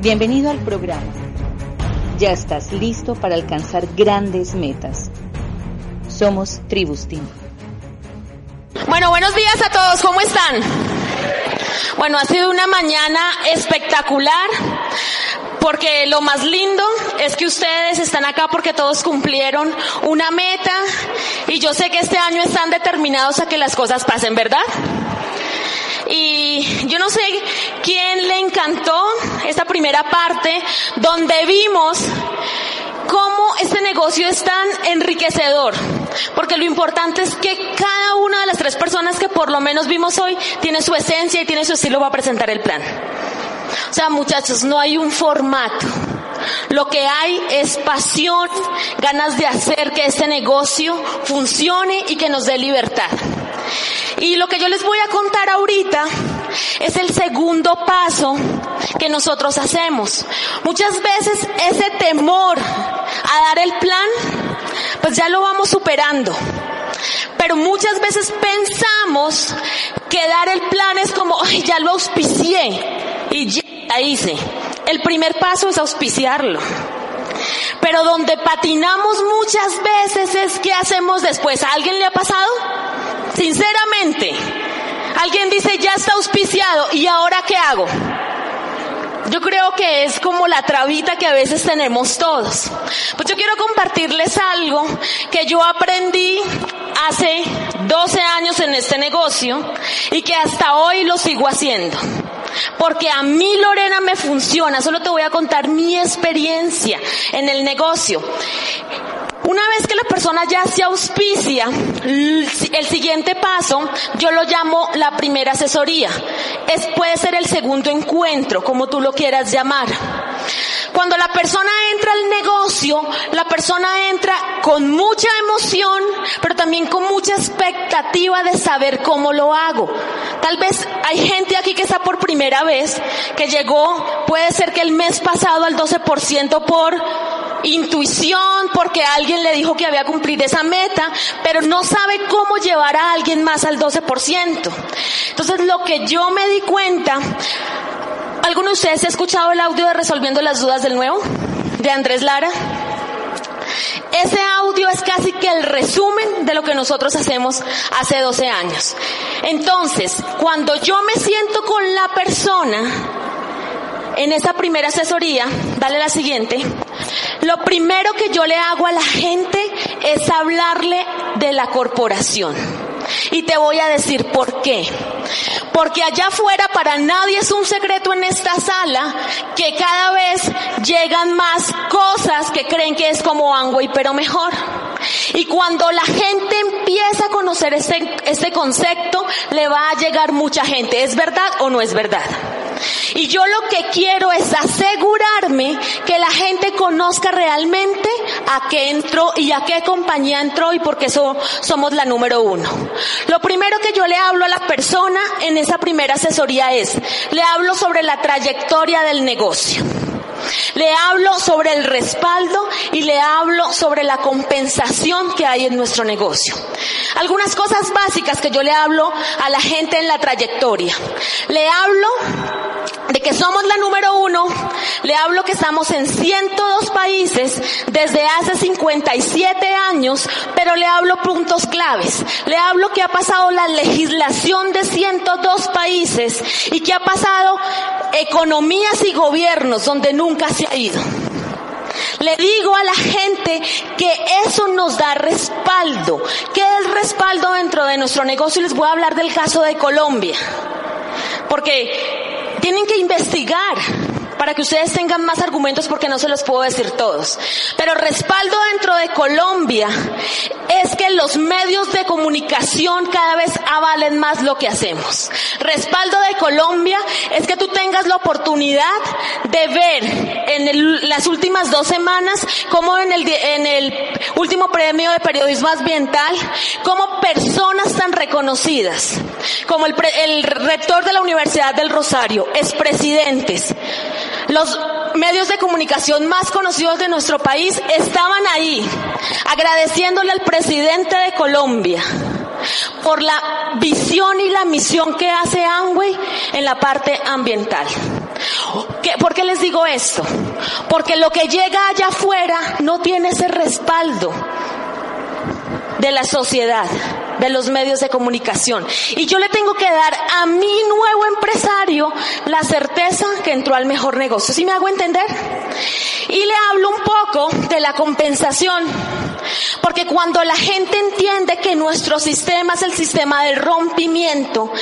Bienvenido al programa. Ya estás listo para alcanzar grandes metas. Somos Tribus Team. Bueno, buenos días a todos, ¿cómo están? Bueno, ha sido una mañana espectacular porque lo más lindo es que ustedes están acá porque todos cumplieron una meta y yo sé que este año están determinados a que las cosas pasen, ¿verdad? Y yo no sé quién le encantó esta primera parte donde vimos cómo este negocio es tan enriquecedor. Porque lo importante es que cada una de las tres personas que por lo menos vimos hoy tiene su esencia y tiene su estilo para presentar el plan. O sea, muchachos, no hay un formato. Lo que hay es pasión, ganas de hacer que este negocio funcione y que nos dé libertad. Y lo que yo les voy a contar ahorita es el segundo paso que nosotros hacemos. Muchas veces ese temor a dar el plan, pues ya lo vamos superando. Pero muchas veces pensamos que dar el plan es como, ay, ya lo auspicié y ya hice. El primer paso es auspiciarlo. Pero donde patinamos muchas veces es qué hacemos después. ¿A alguien le ha pasado? Sinceramente, alguien dice, ya está auspiciado, ¿y ahora qué hago? Yo creo que es como la trabita que a veces tenemos todos. Pues yo quiero compartirles algo que yo aprendí hace 12 años en este negocio y que hasta hoy lo sigo haciendo. Porque a mí Lorena me funciona, solo te voy a contar mi experiencia en el negocio. Una vez que la persona ya se auspicia, el siguiente paso yo lo llamo la primera asesoría. Es, puede ser el segundo encuentro, como tú lo quieras llamar. Cuando la persona entra al negocio, la persona entra con mucha emoción, pero también con mucha expectativa de saber cómo lo hago. Tal vez hay gente aquí que está por primera vez, que llegó, puede ser que el mes pasado al 12% por intuición porque alguien le dijo que había cumplido esa meta, pero no sabe cómo llevar a alguien más al 12%. Entonces lo que yo me di cuenta, ¿alguno de ustedes ha escuchado el audio de Resolviendo las Dudas del Nuevo? De Andrés Lara. Ese audio es casi que el resumen de lo que nosotros hacemos hace 12 años. Entonces, cuando yo me siento con la persona, en esa primera asesoría, dale la siguiente, lo primero que yo le hago a la gente es hablarle de la corporación. Y te voy a decir por qué. Porque allá afuera para nadie es un secreto en esta sala que cada vez llegan más cosas que creen que es como Angway pero mejor. Y cuando la gente empieza a conocer este, este concepto, le va a llegar mucha gente. ¿Es verdad o no es verdad? Y yo lo que quiero es asegurarme que la gente conozca realmente a qué entró y a qué compañía entró y por qué somos la número uno. Lo primero que yo le hablo a la persona en esa primera asesoría es, le hablo sobre la trayectoria del negocio. Le hablo sobre el respaldo y le hablo sobre la compensación que hay en nuestro negocio. Algunas cosas básicas que yo le hablo a la gente en la trayectoria. Le hablo de que somos la número uno, le hablo que estamos en 102 países desde hace 57 años, pero le hablo puntos claves. Le hablo que ha pasado la legislación de 102 países y que ha pasado economías y gobiernos donde nunca se ha ido. Le digo a la gente que eso nos da respaldo. ¿Qué es respaldo dentro de nuestro negocio? Les voy a hablar del caso de Colombia. Porque tienen que investigar para que ustedes tengan más argumentos porque no se los puedo decir todos. Pero respaldo dentro de Colombia es que los medios de comunicación cada vez avalen más lo que hacemos. Respaldo de Colombia es que tengas la oportunidad de ver en las últimas dos semanas, como en el, en el último premio de periodismo ambiental, como personas tan reconocidas, como el, el rector de la Universidad del Rosario, expresidentes, los medios de comunicación más conocidos de nuestro país estaban ahí, agradeciéndole al presidente de Colombia por la visión y la misión que hace Amway en la parte ambiental. ¿Por qué les digo esto? Porque lo que llega allá afuera no tiene ese respaldo de la sociedad, de los medios de comunicación. Y yo le tengo que dar a mi nuevo empresario la certeza que entró al mejor negocio. ¿Sí me hago entender? Y le hablo un poco de la compensación. Porque cuando la gente entiende que nuestro sistema es el sistema del rompimiento,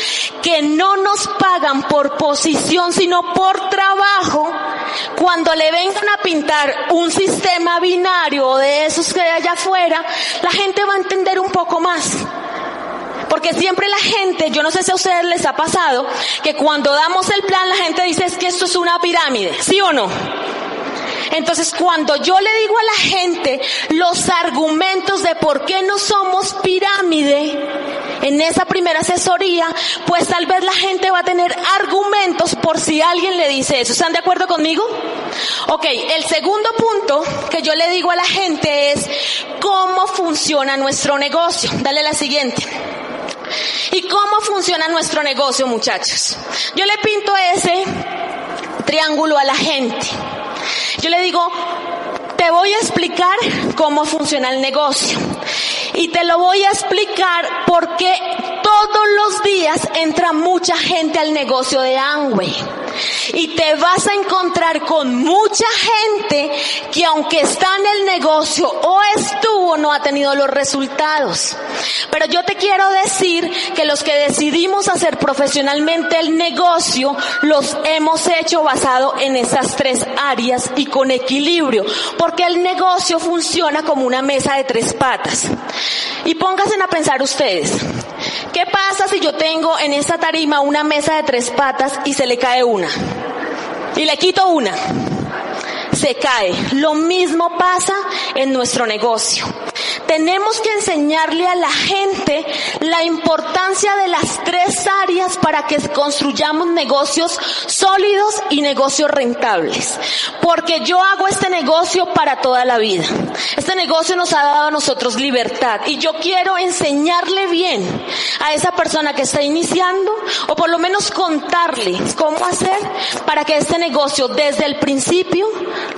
que no nos pagan por posición, sino por trabajo, cuando le vengan a pintar un sistema binario de esos que hay allá afuera, la gente va a entender un poco más. Porque siempre la gente, yo no sé si a ustedes les ha pasado, que cuando damos el plan la gente dice es que esto es una pirámide, ¿sí o no? Entonces cuando yo le digo a la gente los argumentos de por qué no somos pirámide, en esa primera asesoría, pues tal vez la gente va a tener argumentos por si alguien le dice eso. ¿Están de acuerdo conmigo? Ok, el segundo punto que yo le digo a la gente es cómo funciona nuestro negocio. Dale la siguiente. ¿Y cómo funciona nuestro negocio, muchachos? Yo le pinto ese triángulo a la gente. Yo le digo, te voy a explicar cómo funciona el negocio. Y te lo voy a explicar porque todos los días entra mucha gente al negocio de Amway. Y te vas a encontrar con mucha gente que aunque está en el negocio o estuvo, no ha tenido los resultados. Pero yo te quiero decir que los que decidimos hacer profesionalmente el negocio, los hemos hecho basado en esas tres áreas y con equilibrio. Porque el negocio funciona como una mesa de tres patas. Y pónganse a pensar ustedes, ¿qué pasa si yo tengo en esta tarima una mesa de tres patas y se le cae una? Y le quito una. Se cae. Lo mismo pasa en nuestro negocio. Tenemos que enseñarle a la gente la importancia de las tres áreas para que construyamos negocios sólidos y negocios rentables. Porque yo hago este negocio para toda la vida. Este negocio nos ha dado a nosotros libertad y yo quiero enseñarle bien a esa persona que está iniciando o por lo menos contarle cómo hacer para que este negocio desde el principio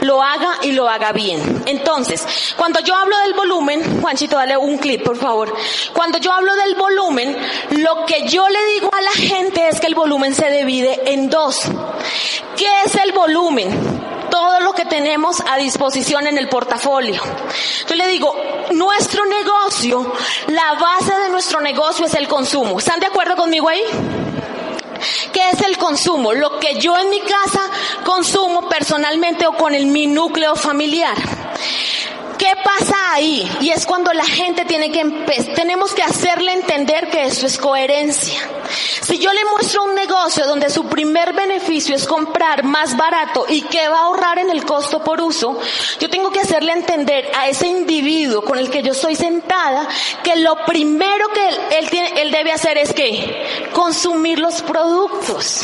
lo haga y lo haga bien. Entonces, cuando yo hablo del volumen, Juanchito, dale un clip, por favor. Cuando yo hablo del volumen, lo que yo le digo a la gente es que el volumen se divide en dos. ¿Qué es el volumen? todo lo que tenemos a disposición en el portafolio. Yo le digo, nuestro negocio, la base de nuestro negocio es el consumo. ¿Están de acuerdo conmigo ahí? ¿Qué es el consumo? Lo que yo en mi casa consumo personalmente o con el, mi núcleo familiar. ¿Qué pasa ahí? Y es cuando la gente tiene que tenemos que hacerle entender que eso es coherencia. Si yo le muestro un negocio donde su primer beneficio es comprar más barato y que va a ahorrar en el costo por uso, yo tengo que hacerle entender a ese individuo con el que yo estoy sentada que lo primero que él, tiene, él debe hacer es que consumir los productos.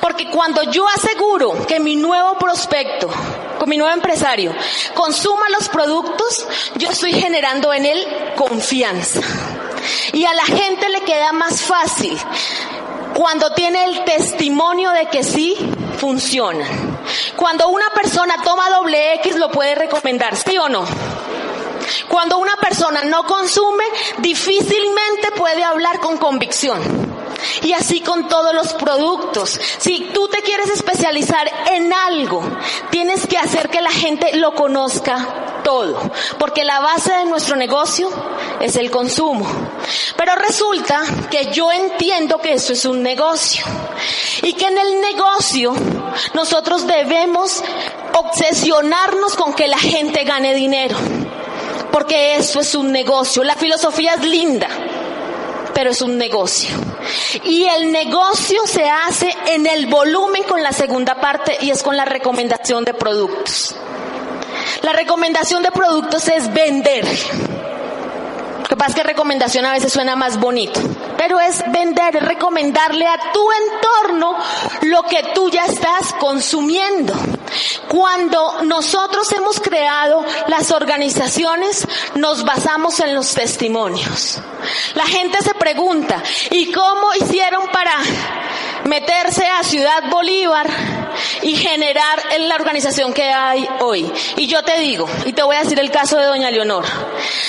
Porque cuando yo aseguro que mi nuevo prospecto, mi nuevo empresario, consuma los productos, yo estoy generando en él confianza. Y a la gente le queda más fácil cuando tiene el testimonio de que sí funciona. Cuando una persona toma doble X lo puede recomendar, ¿sí o no? Cuando una persona no consume, difícilmente puede hablar con convicción. Y así con todos los productos. Si tú te quieres especializar en algo, tienes que hacer que la gente lo conozca todo. Porque la base de nuestro negocio es el consumo. Pero resulta que yo entiendo que eso es un negocio. Y que en el negocio nosotros debemos obsesionarnos con que la gente gane dinero. Porque eso es un negocio. La filosofía es linda pero es un negocio. Y el negocio se hace en el volumen con la segunda parte y es con la recomendación de productos. La recomendación de productos es vender. Lo que pasa es que recomendación a veces suena más bonito, pero es vender, recomendarle a tu entorno lo que tú ya estás consumiendo. Cuando nosotros hemos creado las organizaciones, nos basamos en los testimonios. La gente se pregunta, ¿y cómo hicieron para meterse a Ciudad Bolívar y generar en la organización que hay hoy. Y yo te digo, y te voy a decir el caso de doña Leonor.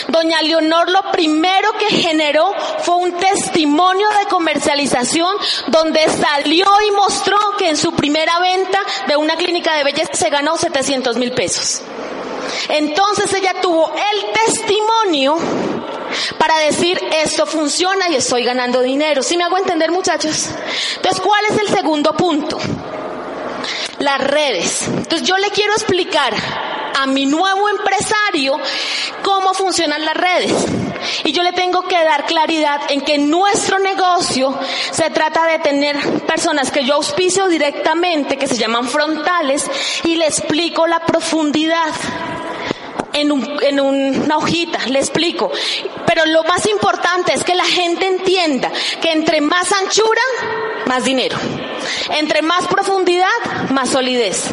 Doña Leonor lo primero que generó fue un testimonio de comercialización donde salió y mostró que en su primera venta de una clínica de belleza se ganó 700 mil pesos. Entonces ella tuvo el testimonio para decir esto funciona y estoy ganando dinero. ¿Sí me hago entender muchachos? Entonces, ¿cuál es el segundo punto? Las redes. Entonces yo le quiero explicar a mi nuevo empresario cómo funcionan las redes. Y yo le tengo que dar claridad en que nuestro negocio se trata de tener personas que yo auspicio directamente, que se llaman frontales, y le explico la profundidad en, un, en una hojita, le explico. Pero lo más importante es que la gente entienda que entre más anchura, más dinero. Entre más profundidad, más solidez.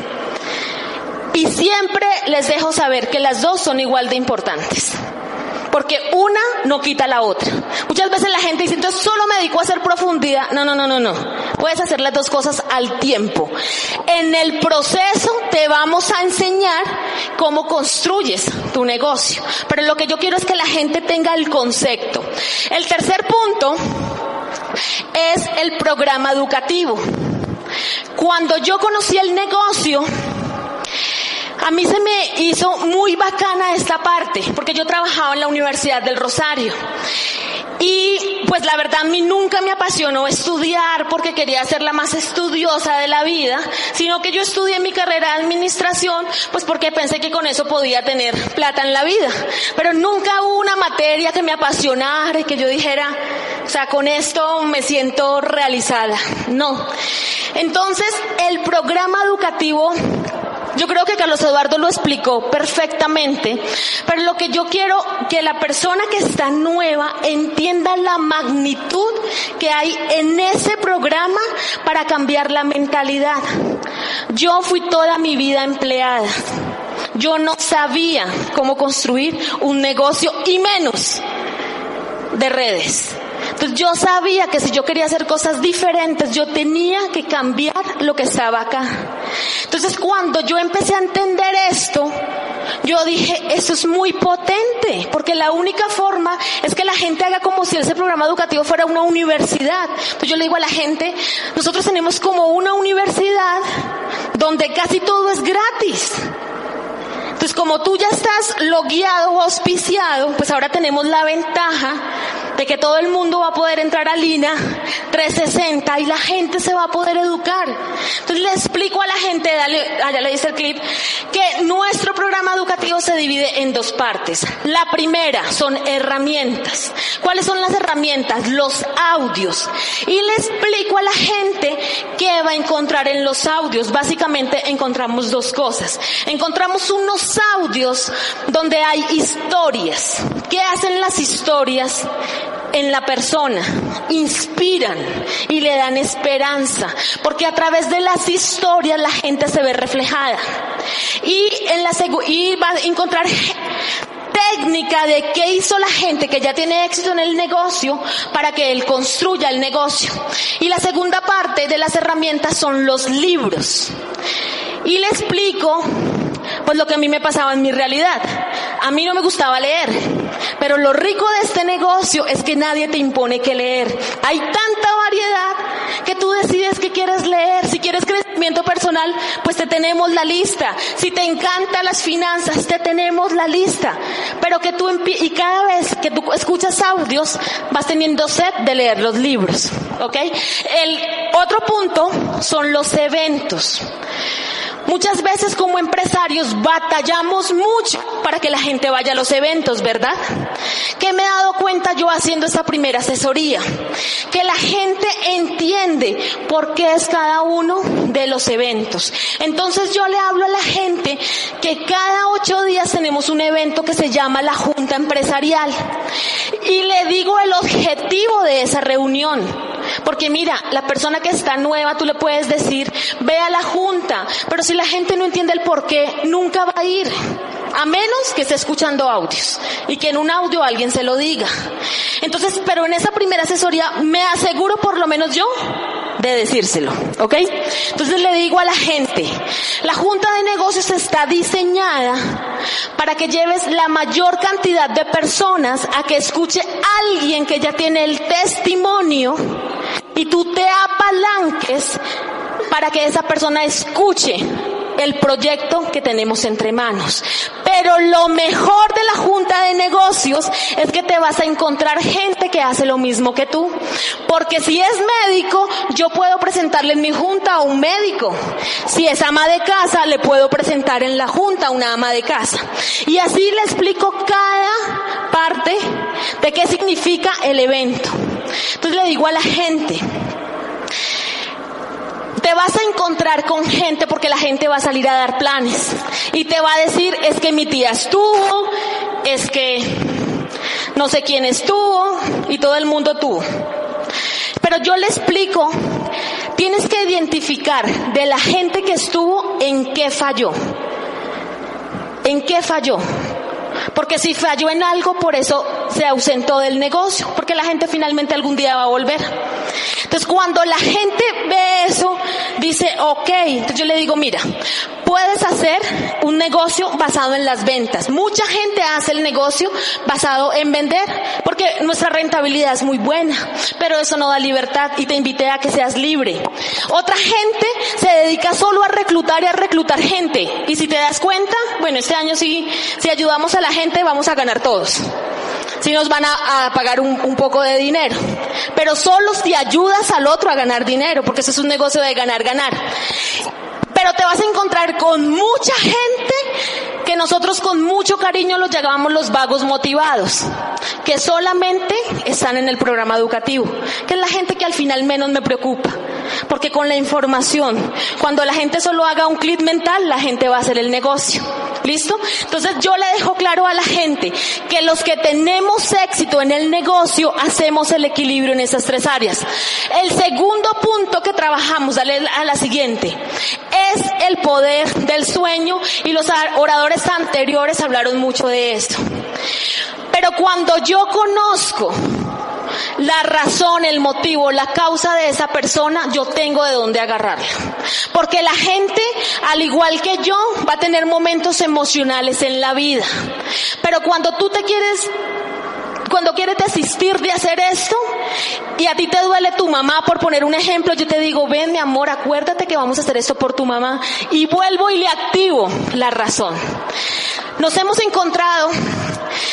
Y siempre les dejo saber que las dos son igual de importantes porque una no quita la otra. Muchas veces la gente dice, entonces solo me dedico a hacer profundidad. No, no, no, no, no. Puedes hacer las dos cosas al tiempo. En el proceso te vamos a enseñar cómo construyes tu negocio. Pero lo que yo quiero es que la gente tenga el concepto. El tercer punto es el programa educativo. Cuando yo conocí el negocio, a mí se me hizo muy bacana esta parte, porque yo trabajaba en la Universidad del Rosario. Y pues la verdad a mí nunca me apasionó estudiar porque quería ser la más estudiosa de la vida, sino que yo estudié mi carrera de administración pues porque pensé que con eso podía tener plata en la vida. Pero nunca hubo una materia que me apasionara y que yo dijera, o sea, con esto me siento realizada. No. Entonces, el programa educativo yo creo que Carlos Eduardo lo explicó perfectamente, pero lo que yo quiero que la persona que está nueva entienda la magnitud que hay en ese programa para cambiar la mentalidad. Yo fui toda mi vida empleada. Yo no sabía cómo construir un negocio y menos de redes. Entonces yo sabía que si yo quería hacer cosas diferentes, yo tenía que cambiar lo que estaba acá. Entonces cuando yo empecé a entender esto, yo dije, eso es muy potente, porque la única forma es que la gente haga como si ese programa educativo fuera una universidad. Entonces yo le digo a la gente, nosotros tenemos como una universidad donde casi todo es gratis. Entonces, como tú ya estás logueado o auspiciado, pues ahora tenemos la ventaja de que todo el mundo va a poder entrar a Lina 360 y la gente se va a poder educar. Entonces le explico a la gente, dale, allá le dice el clip, que nuestro programa educativo se divide en dos partes. La primera son herramientas. ¿Cuáles son las herramientas? Los audios. Y le explico a la gente qué va a en los audios. Básicamente encontramos dos cosas. Encontramos unos audios donde hay historias. ¿Qué hacen las historias? en la persona, inspiran y le dan esperanza, porque a través de las historias la gente se ve reflejada. Y en la y va a encontrar técnica de qué hizo la gente que ya tiene éxito en el negocio para que él construya el negocio. Y la segunda parte de las herramientas son los libros. Y le explico pues lo que a mí me pasaba en mi realidad. A mí no me gustaba leer, pero lo rico de este negocio es que nadie te impone que leer. Hay tanta variedad que tú decides que quieres leer. Si quieres crecimiento personal, pues te tenemos la lista. Si te encantan las finanzas, te tenemos la lista. Pero que tú y cada vez que tú escuchas audios, vas teniendo sed de leer los libros. ¿Ok? El otro punto son los eventos. Muchas veces como empresarios batallamos mucho para que la gente vaya a los eventos, ¿verdad? ¿Qué me he dado cuenta yo haciendo esta primera asesoría? Que la gente entiende por qué es cada uno de los eventos. Entonces yo le hablo a la gente que cada ocho días tenemos un evento que se llama la Junta Empresarial. Y le digo el objetivo de esa reunión. Porque mira, la persona que está nueva, tú le puedes decir, ve a la junta, pero si la gente no entiende el por qué, nunca va a ir. A menos que esté escuchando audios y que en un audio alguien se lo diga. Entonces, pero en esa primera asesoría me aseguro por lo menos yo de decírselo, ¿ok? Entonces le digo a la gente, la junta de negocios está diseñada para que lleves la mayor cantidad de personas a que escuche alguien que ya tiene el testimonio y tú te apalanques para que esa persona escuche el proyecto que tenemos entre manos. Pero lo mejor de la junta de negocios es que te vas a encontrar gente que hace lo mismo que tú. Porque si es médico, yo puedo presentarle en mi junta a un médico. Si es ama de casa, le puedo presentar en la junta a una ama de casa. Y así le explico cada parte de qué significa el evento. Entonces le digo a la gente, te vas a encontrar con gente porque la gente va a salir a dar planes y te va a decir es que mi tía estuvo, es que no sé quién estuvo y todo el mundo tuvo. Pero yo le explico, tienes que identificar de la gente que estuvo en qué falló. ¿En qué falló? Porque si falló en algo, por eso se ausentó del negocio, porque la gente finalmente algún día va a volver. Entonces cuando la gente ve eso, dice, ok, entonces yo le digo, mira, puedes hacer un negocio basado en las ventas. Mucha gente hace el negocio basado en vender, porque nuestra rentabilidad es muy buena, pero eso no da libertad y te invité a que seas libre. Otra gente se dedica solo a reclutar y a reclutar gente. Y si te das cuenta, bueno, este año sí, si ayudamos a la gente, vamos a ganar todos si nos van a, pagar un, un, poco de dinero. Pero solo si ayudas al otro a ganar dinero, porque eso es un negocio de ganar, ganar. Pero te vas a encontrar con mucha gente que nosotros con mucho cariño los llamamos los vagos motivados, que solamente están en el programa educativo, que es la gente que al final menos me preocupa. Porque con la información, cuando la gente solo haga un clic mental, la gente va a hacer el negocio. ¿Listo? Entonces yo le dejo claro a la gente que los que tenemos éxito en el negocio hacemos el equilibrio en esas tres áreas. El segundo punto que trabajamos, dale a la siguiente, es el poder del sueño y los oradores anteriores hablaron mucho de esto. Pero cuando yo conozco la razón, el motivo, la causa de esa persona, yo tengo de dónde agarrarla. Porque la gente, al igual que yo, va a tener momentos emocionales en la vida. Pero cuando tú te quieres cuando quieres desistir de hacer esto y a ti te duele tu mamá, por poner un ejemplo, yo te digo, ven mi amor, acuérdate que vamos a hacer esto por tu mamá y vuelvo y le activo la razón. Nos hemos encontrado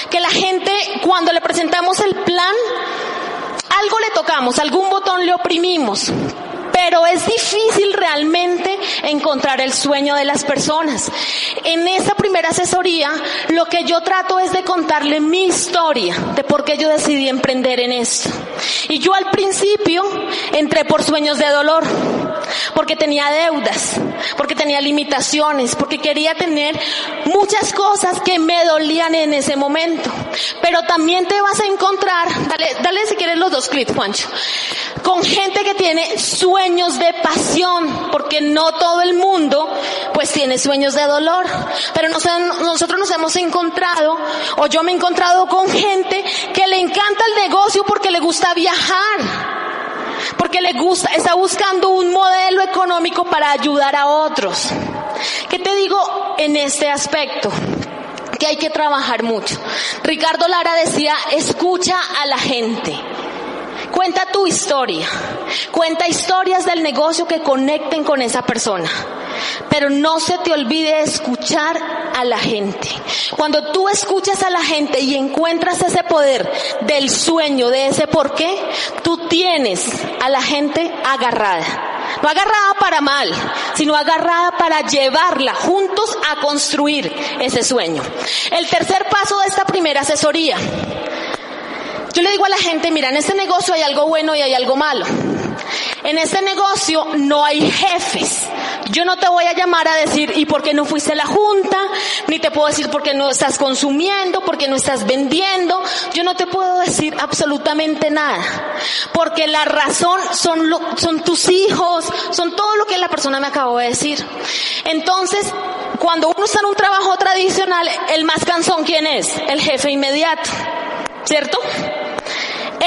que la gente cuando le presentamos el plan algo le tocamos, algún botón le oprimimos, pero es difícil realmente encontrar el sueño de las personas. En esa primera asesoría, lo que yo trato es de contarle mi historia, de por qué yo decidí emprender en esto. Y yo al principio entré por sueños de dolor, porque tenía deudas, porque tenía limitaciones, porque quería tener muchas cosas que me dolían en ese momento. Pero también te vas a encontrar, dale, dale si quieres los dos clips, Juancho, con gente que tiene sueños de pasión, porque no todo el mundo pues tiene sueños de dolor. Pero nosotros nos hemos encontrado, o yo me he encontrado con gente que le encanta el negocio porque le gusta viajar porque le gusta, está buscando un modelo económico para ayudar a otros. ¿Qué te digo en este aspecto? Que hay que trabajar mucho. Ricardo Lara decía, escucha a la gente. Cuenta tu historia. Cuenta historias del negocio que conecten con esa persona. Pero no se te olvide escuchar a la gente. Cuando tú escuchas a la gente y encuentras ese poder del sueño, de ese por qué, tú tienes a la gente agarrada. no agarrada para mal, sino agarrada para llevarla juntos a construir ese sueño. El tercer paso de esta primera asesoría. Yo le digo a la gente, mira, en este negocio hay algo bueno y hay algo malo. En este negocio no hay jefes. Yo no te voy a llamar a decir, ¿y por qué no fuiste a la junta? Ni te puedo decir por qué no estás consumiendo, por qué no estás vendiendo. Yo no te puedo decir absolutamente nada. Porque la razón son, tus hijos, son todo lo que la persona me acabó de decir. Entonces, cuando uno está en un trabajo tradicional, el más cansón, ¿quién es? El jefe inmediato. ¿Cierto?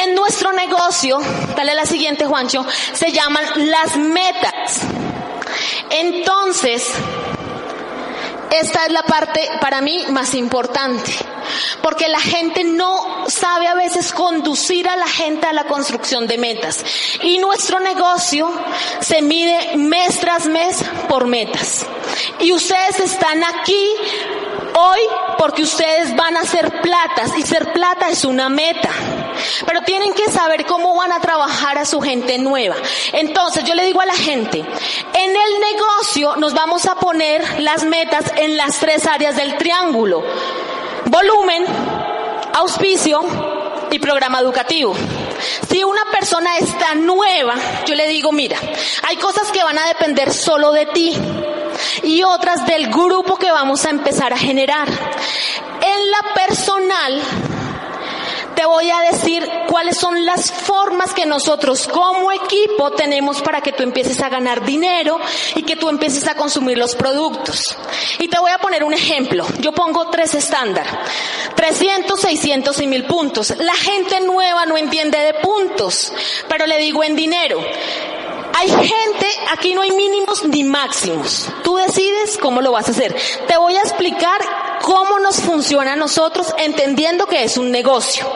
En nuestro negocio, dale la siguiente Juancho, se llaman las metas. Entonces, esta es la parte para mí más importante, porque la gente no sabe a veces conducir a la gente a la construcción de metas. Y nuestro negocio se mide mes tras mes por metas. Y ustedes están aquí hoy porque ustedes van a ser platas y ser plata es una meta. Pero tienen que saber cómo van a trabajar a su gente nueva. Entonces yo le digo a la gente, en el negocio nos vamos a poner las metas en las tres áreas del triángulo. Volumen, auspicio y programa educativo. Si una persona está nueva, yo le digo, mira, hay cosas que van a depender solo de ti y otras del grupo que vamos a empezar a generar. En la personal, te voy a decir cuáles son las formas que nosotros como equipo tenemos para que tú empieces a ganar dinero y que tú empieces a consumir los productos. Y te voy a poner un ejemplo. Yo pongo tres estándar. 300, 600 y 1000 puntos. La gente nueva no entiende de puntos, pero le digo en dinero. Hay gente, aquí no hay mínimos ni máximos. Tú decides cómo lo vas a hacer. Te voy a explicar cómo nos funciona a nosotros entendiendo que es un negocio.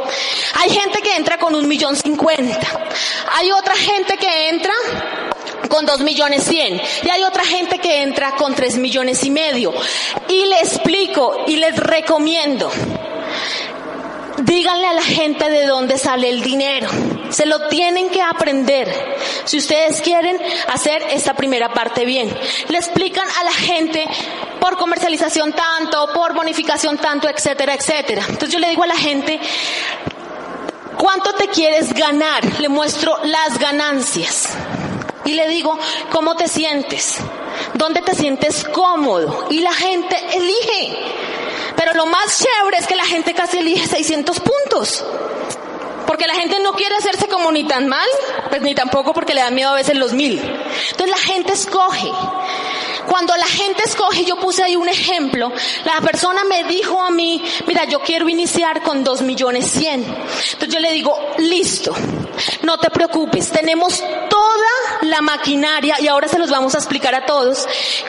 Hay gente que entra con un millón cincuenta. Hay otra gente que entra con dos millones cien. Y hay otra gente que entra con tres millones y medio. Y le explico y les recomiendo Díganle a la gente de dónde sale el dinero. Se lo tienen que aprender. Si ustedes quieren hacer esta primera parte bien. Le explican a la gente por comercialización tanto, por bonificación tanto, etcétera, etcétera. Entonces yo le digo a la gente, ¿cuánto te quieres ganar? Le muestro las ganancias. Y le digo, ¿cómo te sientes? ¿Dónde te sientes cómodo? Y la gente elige. Pero lo más chévere es que la gente casi elige 600 puntos. Porque la gente no quiere hacerse como ni tan mal, pues ni tampoco porque le da miedo a veces los mil. Entonces la gente escoge. Cuando la gente escoge, yo puse ahí un ejemplo, la persona me dijo a mí, mira, yo quiero iniciar con dos millones cien. Entonces yo le digo, listo, no te preocupes, tenemos toda la maquinaria y ahora se los vamos a explicar a todos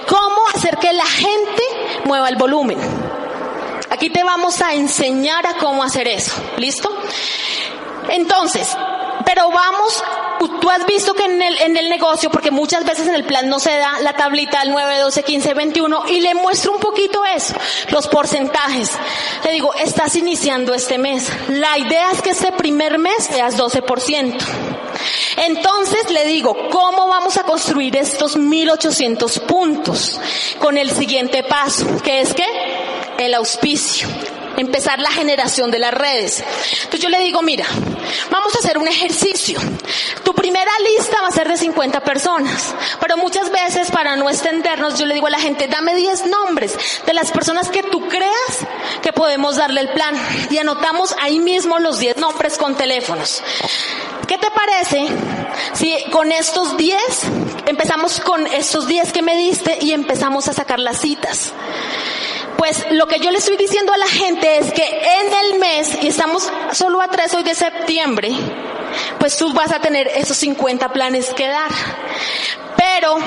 cómo hacer que la gente mueva el volumen. Aquí te vamos a enseñar a cómo hacer eso. ¿Listo? Entonces, pero vamos, tú has visto que en el, en el negocio, porque muchas veces en el plan no se da la tablita al 9, 12, 15, 21, y le muestro un poquito eso, los porcentajes. Le digo, estás iniciando este mes. La idea es que este primer mes seas 12%. Entonces le digo, ¿cómo vamos a construir estos 1800 puntos? Con el siguiente paso, que es que el auspicio, empezar la generación de las redes. Entonces yo le digo, mira, vamos a hacer un ejercicio. Tu primera lista va a ser de 50 personas, pero muchas veces para no extendernos yo le digo a la gente, dame 10 nombres de las personas que tú creas que podemos darle el plan y anotamos ahí mismo los 10 nombres con teléfonos. ¿Qué te parece si con estos 10 empezamos con estos 10 que me diste y empezamos a sacar las citas? Pues lo que yo le estoy diciendo a la gente es que en el mes, y estamos solo a 3 hoy de septiembre, pues tú vas a tener esos 50 planes que dar. Pero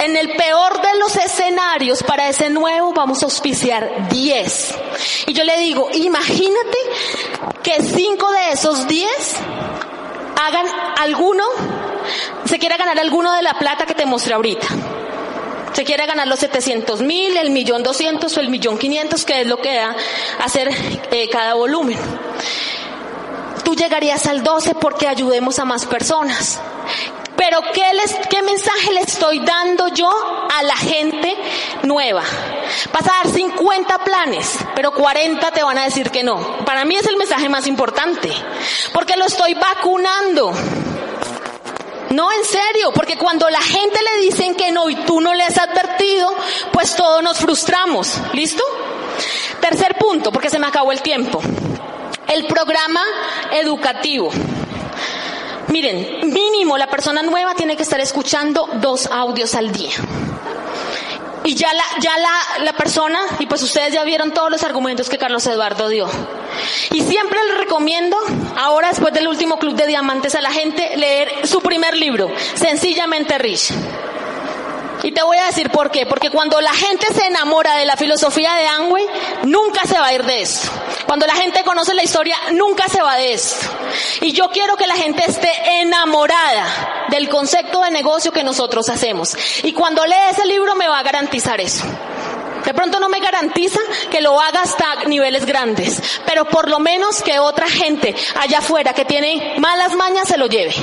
en el peor de los escenarios para ese nuevo vamos a auspiciar 10. Y yo le digo, imagínate que 5 de esos 10 hagan alguno, se quiera ganar alguno de la plata que te mostré ahorita se quiere ganar los 700 mil, el millón 200 o el millón 500, que es lo que da hacer eh, cada volumen. Tú llegarías al 12 porque ayudemos a más personas. Pero ¿qué, les, ¿qué mensaje le estoy dando yo a la gente nueva? Vas a dar 50 planes, pero 40 te van a decir que no. Para mí es el mensaje más importante, porque lo estoy vacunando. No, en serio, porque cuando la gente le dicen que no y tú no le has advertido, pues todos nos frustramos. ¿Listo? Tercer punto, porque se me acabó el tiempo. El programa educativo. Miren, mínimo la persona nueva tiene que estar escuchando dos audios al día. Y ya la, ya la, la persona, y pues ustedes ya vieron todos los argumentos que Carlos Eduardo dio. Y siempre les recomiendo, ahora después del último Club de Diamantes, a la gente leer su primer libro, Sencillamente Rich. Y te voy a decir por qué. Porque cuando la gente se enamora de la filosofía de Amway, nunca se va a ir de esto. Cuando la gente conoce la historia, nunca se va de esto. Y yo quiero que la gente esté enamorada del concepto de negocio que nosotros hacemos. Y cuando lee ese libro me va a garantizar eso. De pronto no me garantiza que lo haga hasta niveles grandes, pero por lo menos que otra gente allá afuera que tiene malas mañas se lo lleve.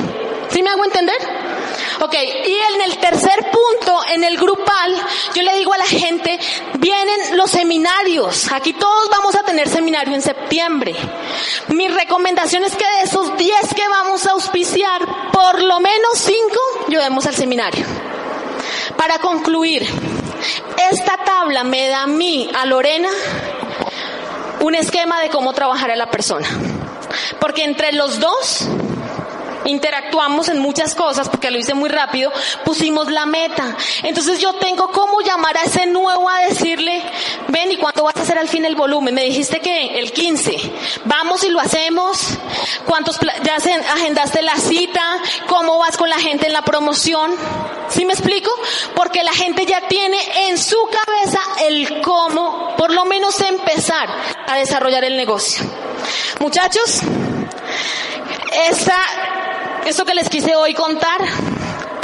¿Sí me hago entender? Ok, y en el tercer punto, en el grupal, yo le digo a la gente, vienen los seminarios. Aquí todos vamos a tener seminario en septiembre. Mi recomendación es que de esos 10 que vamos a auspiciar, por lo menos 5 llevemos al seminario. Para concluir, esta tabla me da a mí, a Lorena, un esquema de cómo trabajar a la persona. Porque entre los dos interactuamos en muchas cosas, porque lo hice muy rápido, pusimos la meta. Entonces yo tengo cómo llamar a ese nuevo a decirle, ven y cuánto vas a hacer al fin el volumen. Me dijiste que el 15. Vamos y lo hacemos. ¿Cuántos ya agendaste la cita? ¿Cómo vas con la gente en la promoción? ¿Sí me explico? Porque la gente ya tiene en su cabeza el cómo, por lo menos empezar a desarrollar el negocio. Muchachos, esta esto que les quise hoy contar,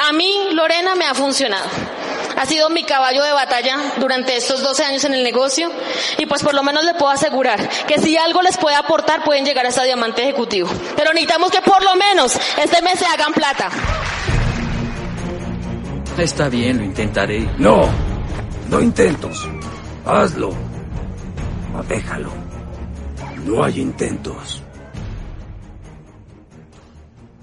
a mí, Lorena, me ha funcionado. Ha sido mi caballo de batalla durante estos 12 años en el negocio y pues por lo menos le puedo asegurar que si algo les puede aportar pueden llegar hasta diamante ejecutivo. Pero necesitamos que por lo menos este mes se hagan plata. Está bien, lo intentaré. No, no intentos. Hazlo. Déjalo. No hay intentos.